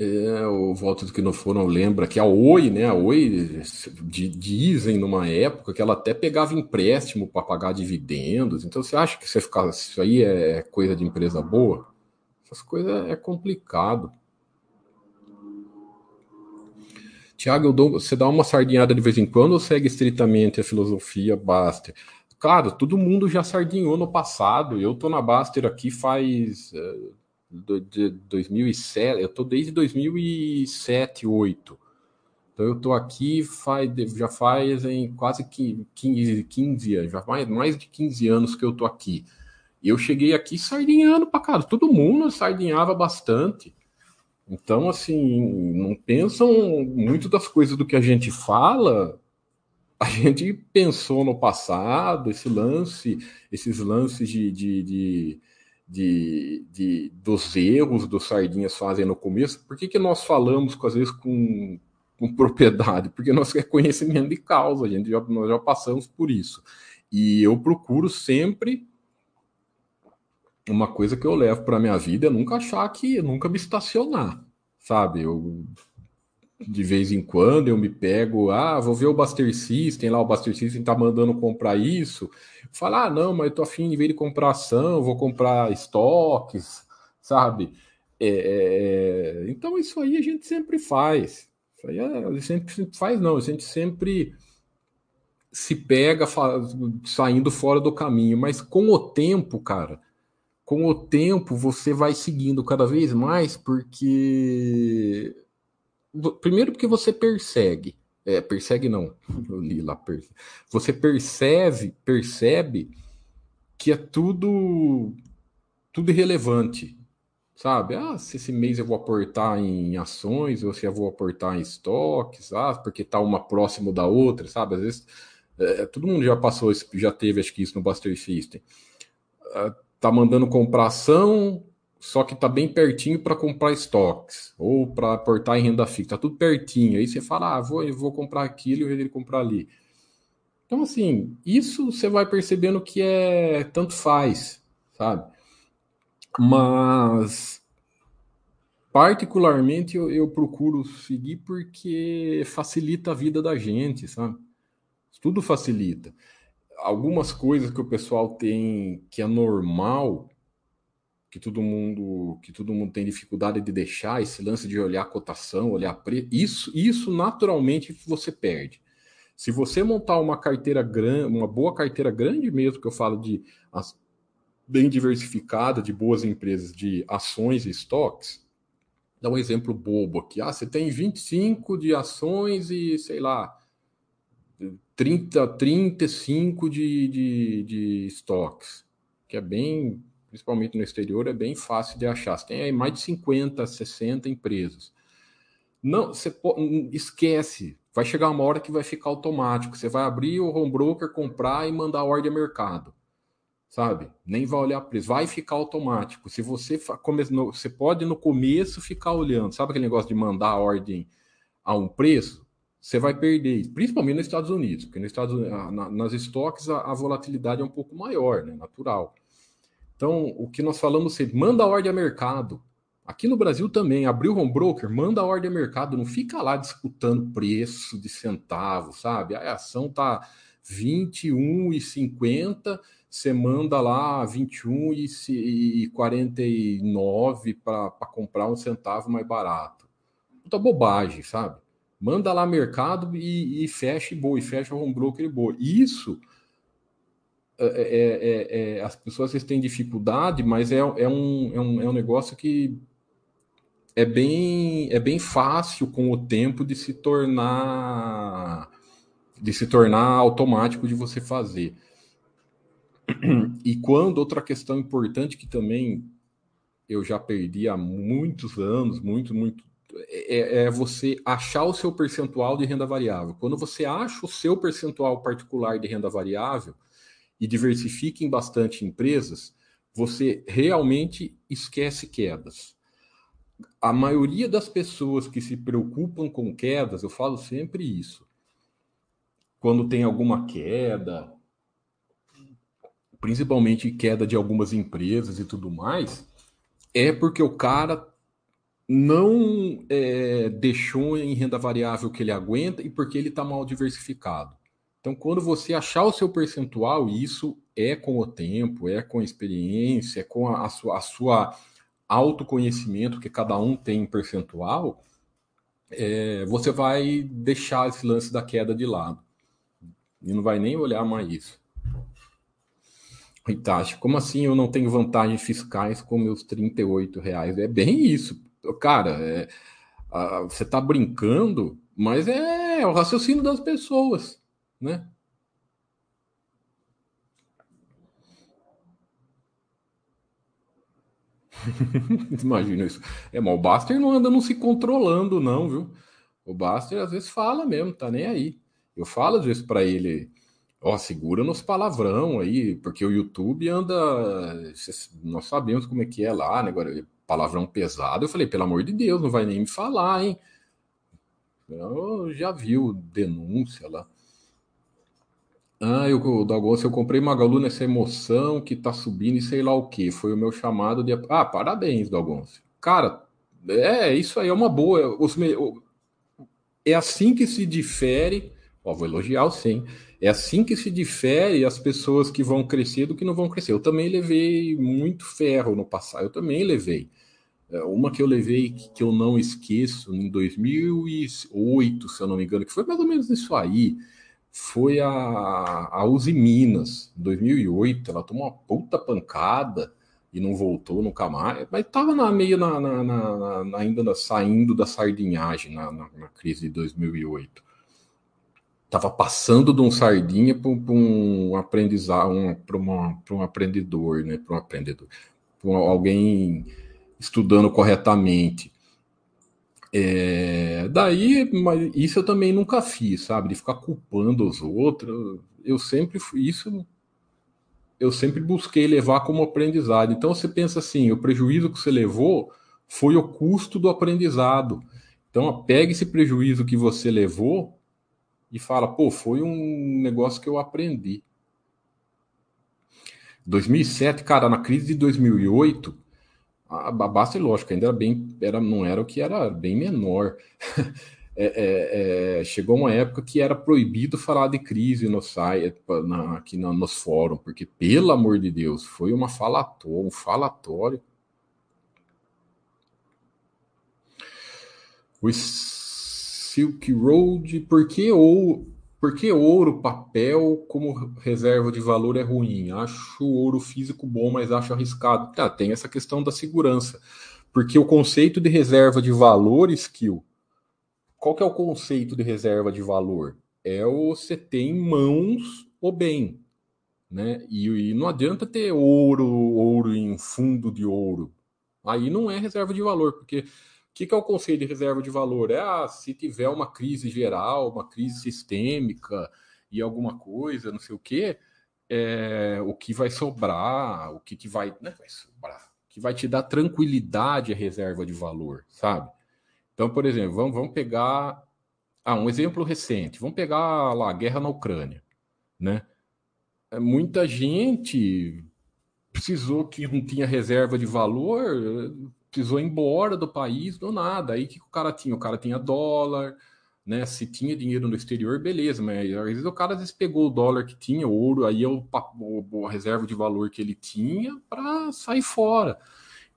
É, o Votos que não foram lembra que a Oi, né? A Oi dizem numa época que ela até pegava empréstimo para pagar dividendos. Então você acha que você ficar, isso aí é coisa de empresa boa? Essas coisas é complicado. Tiago, você dá uma sardinhada de vez em quando ou segue estritamente a filosofia Baster? Claro, todo mundo já sardinhou no passado. Eu tô na Baster aqui faz uh, de 2007, eu tô desde 2007, 2008. Então eu tô aqui faz, já faz em quase 15, 15 anos, já mais, mais de 15 anos que eu tô aqui. E eu cheguei aqui sardinhando para casa. Todo mundo sardinhava bastante. Então, assim, não pensam muito das coisas do que a gente fala. A gente pensou no passado, esse lance, esses lances de, de, de, de, de dos erros dos Sardinhas fazem no começo. Por que, que nós falamos, às vezes, com, com propriedade? Porque nós é conhecimento de causa, a gente já, nós já passamos por isso. E eu procuro sempre uma coisa que eu levo para minha vida é nunca achar que nunca me estacionar, sabe? Eu de vez em quando eu me pego, ah, vou ver o Buster System lá, o Buster System tá mandando comprar isso. Falar, ah, não, mas eu tô afim de ver de comprar ação, vou comprar estoques, sabe? É, é, é... então isso aí a gente sempre faz. Isso aí é, a gente sempre faz, não, a gente sempre se pega saindo fora do caminho, mas com o tempo, cara, com o tempo você vai seguindo cada vez mais, porque. Primeiro, porque você persegue. É, persegue não, eu li lá. Você percebe, percebe que é tudo tudo irrelevante, sabe? Ah, se esse mês eu vou aportar em ações, ou se eu vou aportar em estoques, ah, porque tá uma próximo da outra, sabe? Às vezes, é, todo mundo já passou, já teve, acho que isso no Buster System. Ah, tá mandando comprar ação, só que tá bem pertinho para comprar estoques ou para aportar em renda fixa, tá tudo pertinho. Aí você fala, ah, vou, vou comprar aquilo e ele comprar ali. Então, assim, isso você vai percebendo que é tanto faz, sabe? Mas, particularmente, eu, eu procuro seguir porque facilita a vida da gente, sabe? Tudo facilita algumas coisas que o pessoal tem que é normal, que todo mundo que todo mundo tem dificuldade de deixar, esse lance de olhar cotação, olhar preço, isso, isso naturalmente você perde. Se você montar uma carteira grande, uma boa carteira grande mesmo, que eu falo de bem diversificada, de boas empresas, de ações e estoques, dá um exemplo bobo aqui. Ah, você tem 25 de ações e, sei lá, 30, 35 de, de, de estoques, que é bem, principalmente no exterior, é bem fácil de achar. Você tem aí mais de 50, 60 empresas. Não, você pode, esquece, vai chegar uma hora que vai ficar automático. Você vai abrir o home broker, comprar e mandar a ordem a mercado. Sabe? Nem vai olhar preço, vai ficar automático. Se você come, você pode no começo ficar olhando, sabe aquele negócio de mandar a ordem a um preço? você vai perder, principalmente nos Estados Unidos, porque nos Estados Unidos, na, nas estoques a, a, volatilidade é um pouco maior, né, natural. Então, o que nós falamos sempre, manda a ordem a mercado. Aqui no Brasil também, abriu home broker, manda a ordem a mercado, não fica lá disputando preço de centavo, sabe? A ação tá 21,50, você manda lá 21,49 para comprar um centavo mais barato. Puta bobagem, sabe? Manda lá mercado e, e fecha e boa, e fecha home broker e boa. Isso é, é, é, é as pessoas têm dificuldade, mas é, é, um, é, um, é um negócio que é bem, é bem fácil com o tempo de se tornar de se tornar automático de você fazer. E quando outra questão importante que também eu já perdi há muitos anos, muito, muito, é, é, você achar o seu percentual de renda variável. Quando você acha o seu percentual particular de renda variável e diversifica em bastante empresas, você realmente esquece quedas. A maioria das pessoas que se preocupam com quedas, eu falo sempre isso. Quando tem alguma queda, principalmente queda de algumas empresas e tudo mais, é porque o cara não é, deixou em renda variável que ele aguenta e porque ele está mal diversificado. Então, quando você achar o seu percentual, isso é com o tempo, é com a experiência, é com a, sua, a sua autoconhecimento que cada um tem em percentual, é, você vai deixar esse lance da queda de lado. E não vai nem olhar mais isso. Itachi, como assim eu não tenho vantagens fiscais com meus 38 reais? É bem isso cara, é, a, você está brincando, mas é, é o raciocínio das pessoas, né? Imagina isso. É, mas o Baster não anda não se controlando, não, viu? O Baster às vezes fala mesmo, tá nem aí. Eu falo às vezes para ele, ó, segura nos palavrão aí, porque o YouTube anda. Nós sabemos como é que é lá, né? Agora, palavrão pesado. Eu falei, pelo amor de Deus, não vai nem me falar, hein? Eu já viu denúncia lá. Ah, eu, o Dagosto, eu comprei Magalu nessa emoção que tá subindo e sei lá o que. Foi o meu chamado de. Ah, parabéns, Dagoncio. Cara, é isso aí, é uma boa. Os, é assim que se difere. Ó, vou elogiar sim. É assim que se difere as pessoas que vão crescer do que não vão crescer. Eu também levei muito ferro no passado, eu também levei. É, uma que eu levei que eu não esqueço, em 2008, se eu não me engano, que foi mais ou menos isso aí, foi a, a Uzi Minas, em 2008. Ela tomou uma puta pancada e não voltou nunca mais, mas estava na, meio na, na, na, ainda saindo da sardinhagem na, na, crise de 2008. Estava passando de um sardinha para um aprendizado, um, para um aprendedor, né? Para um aprendedor, para alguém estudando corretamente. É, daí, mas isso eu também nunca fiz, sabe? De ficar culpando os outros. Eu sempre isso eu sempre busquei levar como aprendizado. Então você pensa assim, o prejuízo que você levou foi o custo do aprendizado. Então pega esse prejuízo que você levou e fala, pô, foi um negócio que eu aprendi. 2007, cara, na crise de 2008, a, base lógica ainda era bem, era, não era o que era bem menor. é, é, é, chegou uma época que era proibido falar de crise no site, na, aqui na, nos fóruns, porque, pelo amor de Deus, foi uma falatório, um falatório. O Silk Road, por que ou por que ouro, papel, como reserva de valor é ruim? Acho ouro físico bom, mas acho arriscado. Tá, tem essa questão da segurança. Porque o conceito de reserva de valor, skill, qual que é o conceito de reserva de valor? É o você ter em mãos o bem. Né? E, e não adianta ter ouro, ouro em fundo de ouro. Aí não é reserva de valor, porque que, que é o conceito de reserva de valor? É ah, se tiver uma crise geral, uma crise sistêmica e alguma coisa, não sei o quê, é, o que vai sobrar, o que, que vai, né, vai sobrar, que vai te dar tranquilidade a reserva de valor, sabe? Então, por exemplo, vamos, vamos pegar ah, um exemplo recente, vamos pegar lá a guerra na Ucrânia, né? É, muita gente precisou que não tinha reserva de valor, precisou ir embora do país do nada. Aí que o cara tinha? O cara tinha dólar, né? Se tinha dinheiro no exterior, beleza, mas às vezes o cara às vezes pegou o dólar que tinha, o ouro, aí é o, o, a reserva de valor que ele tinha para sair fora.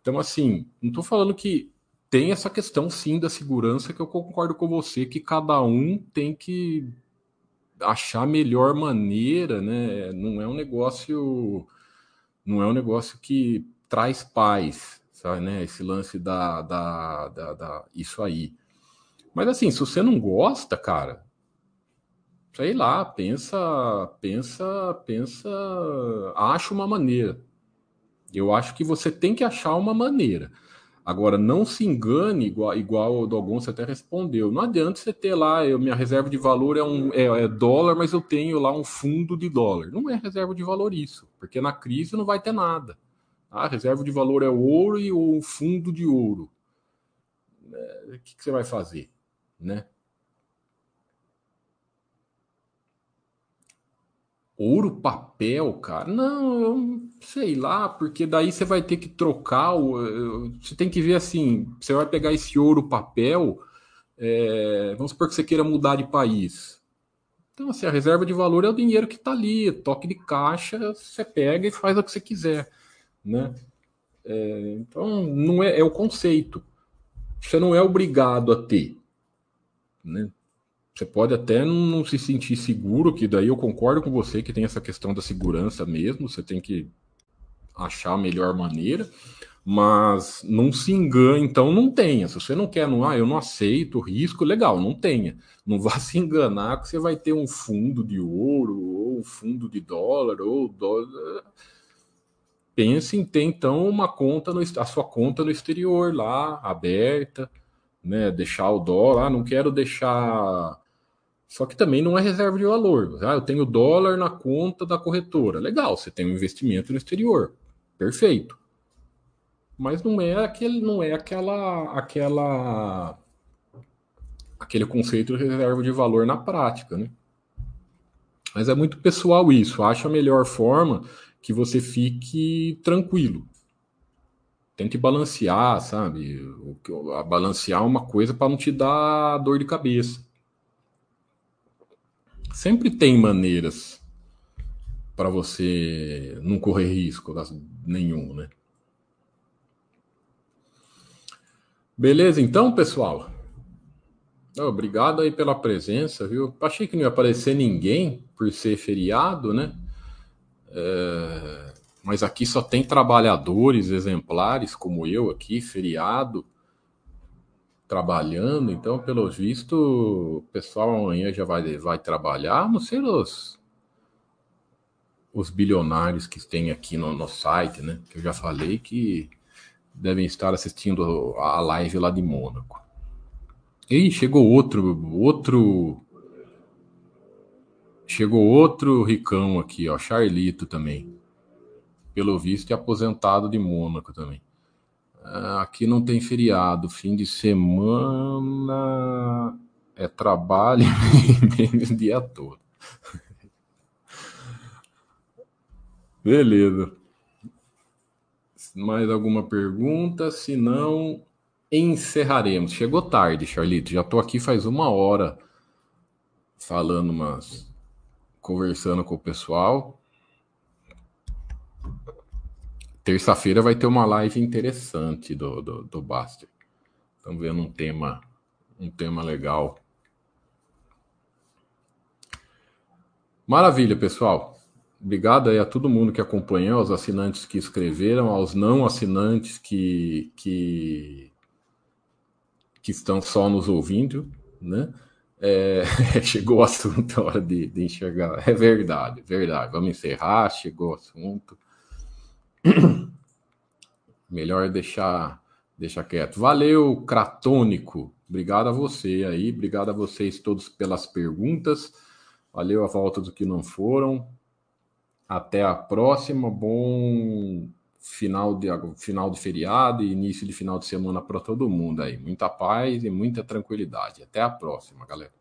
Então, assim, não estou falando que tem essa questão sim da segurança que eu concordo com você, que cada um tem que achar a melhor maneira, né? Não é um negócio, não é um negócio que traz paz, sabe, né? Esse lance da, da, da, da isso aí. Mas assim, se você não gosta, cara, sei lá, pensa, pensa, pensa, acha uma maneira. Eu acho que você tem que achar uma maneira. Agora, não se engane, igual, igual o Dogon você até respondeu. Não adianta você ter lá, eu, minha reserva de valor é, um, é, é, dólar, mas eu tenho lá um fundo de dólar. Não é reserva de valor isso, porque na crise não vai ter nada. A reserva de valor é ouro e o fundo de ouro. É, o que, que você vai fazer? né? Ouro papel, cara? Não, sei lá, porque daí você vai ter que trocar. O, você tem que ver assim: você vai pegar esse ouro papel, é, vamos supor que você queira mudar de país. Então, assim, a reserva de valor é o dinheiro que está ali, toque de caixa, você pega e faz o que você quiser, né? É, então, não é, é o conceito. Você não é obrigado a ter. Né? Você pode até não se sentir seguro, que daí eu concordo com você que tem essa questão da segurança mesmo, você tem que achar a melhor maneira, mas não se engane, então não tenha. Se você não quer, não, ah, eu não aceito risco, legal, não tenha. Não vá se enganar que você vai ter um fundo de ouro, ou um fundo de dólar, ou dólar. Pense em ter então uma conta, no, a sua conta no exterior lá, aberta, né, deixar o dólar, ah, não quero deixar. Só que também não é reserva de valor. Ah, eu tenho dólar na conta da corretora. Legal, você tem um investimento no exterior. Perfeito. Mas não é aquele, não é aquela, aquela, aquele conceito de reserva de valor na prática, né? Mas é muito pessoal isso. Acha a melhor forma que você fique tranquilo tente balancear, sabe? Balancear uma coisa para não te dar dor de cabeça. Sempre tem maneiras para você não correr risco nenhum, né? Beleza, então, pessoal. Obrigado aí pela presença, viu? Achei que não ia aparecer ninguém por ser feriado, né? É mas aqui só tem trabalhadores exemplares como eu aqui, feriado, trabalhando. Então, pelo visto, o pessoal amanhã já vai, vai trabalhar, a não ser os, os bilionários que tem aqui no, no site, né? Que eu já falei que devem estar assistindo a live lá de Mônaco. E chegou outro, outro, chegou outro ricão aqui, ó, Charlito também pelo visto, é aposentado de Mônaco também. Ah, aqui não tem feriado, fim de semana é trabalho o dia todo. Beleza. Mais alguma pergunta? Se não, encerraremos. Chegou tarde, Charlito. Já estou aqui faz uma hora falando, mas conversando com o pessoal. Terça-feira vai ter uma live interessante do, do, do Baster. Estamos vendo um tema, um tema legal. Maravilha, pessoal. Obrigado aí a todo mundo que acompanhou, aos assinantes que escreveram, aos não assinantes que, que, que estão só nos ouvindo, né? É, chegou o assunto, a hora de, de enxergar. É verdade, verdade. Vamos encerrar, chegou o assunto. Melhor deixar, deixar quieto. Valeu, Cratônico. Obrigado a você aí. Obrigado a vocês todos pelas perguntas. Valeu a volta dos que não foram. Até a próxima. Bom final de, final de feriado e início de final de semana para todo mundo aí. Muita paz e muita tranquilidade. Até a próxima, galera.